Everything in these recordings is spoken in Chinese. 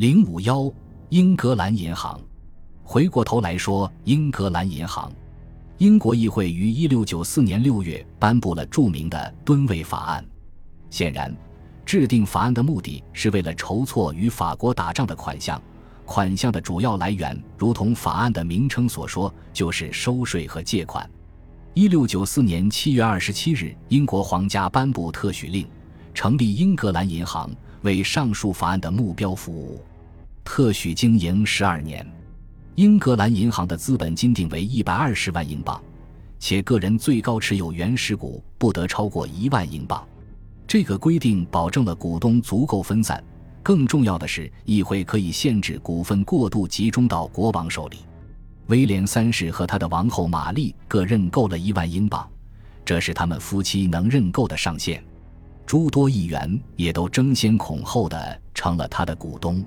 零五幺，英格兰银行。回过头来说，英格兰银行，英国议会于一六九四年六月颁布了著名的敦位法案。显然，制定法案的目的是为了筹措与法国打仗的款项。款项的主要来源，如同法案的名称所说，就是收税和借款。一六九四年七月二十七日，英国皇家颁布特许令，成立英格兰银行，为上述法案的目标服务。特许经营十二年，英格兰银行的资本金定为一百二十万英镑，且个人最高持有原始股不得超过一万英镑。这个规定保证了股东足够分散。更重要的是，议会可以限制股份过度集中到国王手里。威廉三世和他的王后玛丽各认购了一万英镑，这是他们夫妻能认购的上限。诸多议员也都争先恐后的成了他的股东。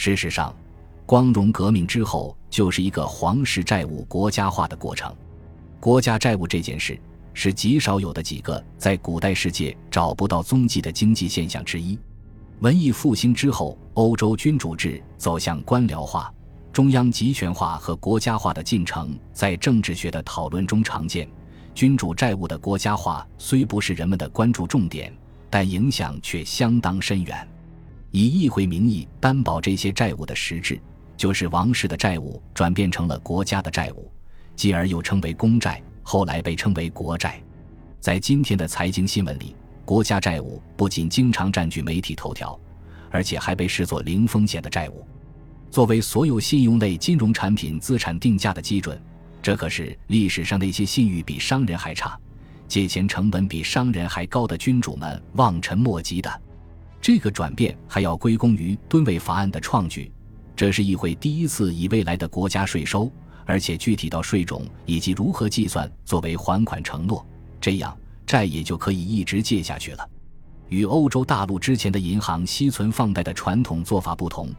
事实上，光荣革命之后就是一个皇室债务国家化的过程。国家债务这件事是极少有的几个在古代世界找不到踪迹的经济现象之一。文艺复兴之后，欧洲君主制走向官僚化、中央集权化和国家化的进程，在政治学的讨论中常见。君主债务的国家化虽不是人们的关注重点，但影响却相当深远。以议会名义担保这些债务的实质，就是王室的债务转变成了国家的债务，继而又称为公债，后来被称为国债。在今天的财经新闻里，国家债务不仅经常占据媒体头条，而且还被视作零风险的债务。作为所有信用类金融产品资产定价的基准，这可是历史上那些信誉比商人还差、借钱成本比商人还高的君主们望尘莫及的。这个转变还要归功于吨位法案的创举，这是议会第一次以未来的国家税收，而且具体到税种以及如何计算作为还款承诺，这样债也就可以一直借下去了。与欧洲大陆之前的银行息存放贷的传统做法不同，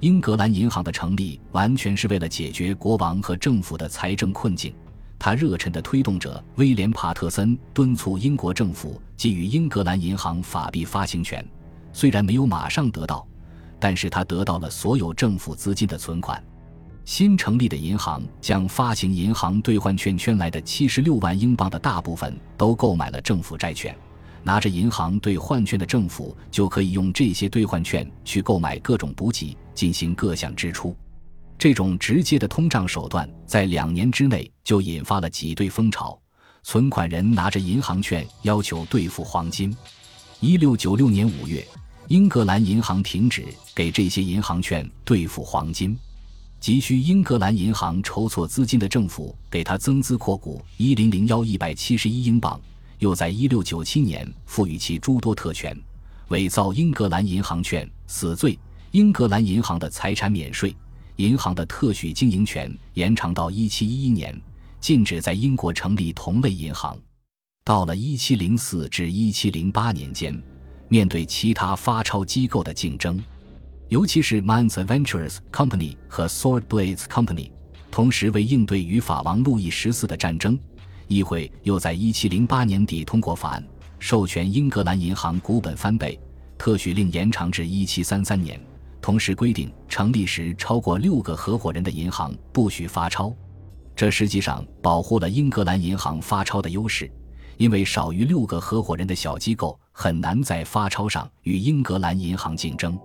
英格兰银行的成立完全是为了解决国王和政府的财政困境。他热忱的推动者威廉·帕特森敦促英国政府给予英格兰银行法币发行权。虽然没有马上得到，但是他得到了所有政府资金的存款。新成立的银行将发行银行兑换券圈来的七十六万英镑的大部分都购买了政府债券。拿着银行兑换券的政府就可以用这些兑换券去购买各种补给，进行各项支出。这种直接的通胀手段在两年之内就引发了挤兑风潮。存款人拿着银行券要求兑付黄金。一六九六年五月。英格兰银行停止给这些银行券兑付黄金，急需英格兰银行筹措资金的政府给他增资扩股一零零幺一百七十一英镑，又在一六九七年赋予其诸多特权，伪造英格兰银行券死罪，英格兰银行的财产免税，银行的特许经营权延长到一七一一年，禁止在英国成立同类银行，到了一七零四至一七零八年间。面对其他发钞机构的竞争，尤其是 Mines Adventures Company 和 Sword Blades Company，同时为应对与法王路易十四的战争，议会又在1708年底通过法案，授权英格兰银行股本翻倍，特许令延长至1733年，同时规定成立时超过六个合伙人的银行不许发钞。这实际上保护了英格兰银行发钞的优势。因为少于六个合伙人的小机构很难在发钞上与英格兰银行竞争，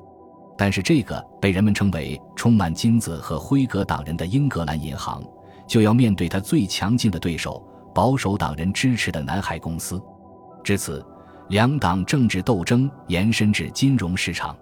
但是这个被人们称为充满金子和辉格党人的英格兰银行，就要面对他最强劲的对手——保守党人支持的南海公司。至此，两党政治斗争延伸至金融市场。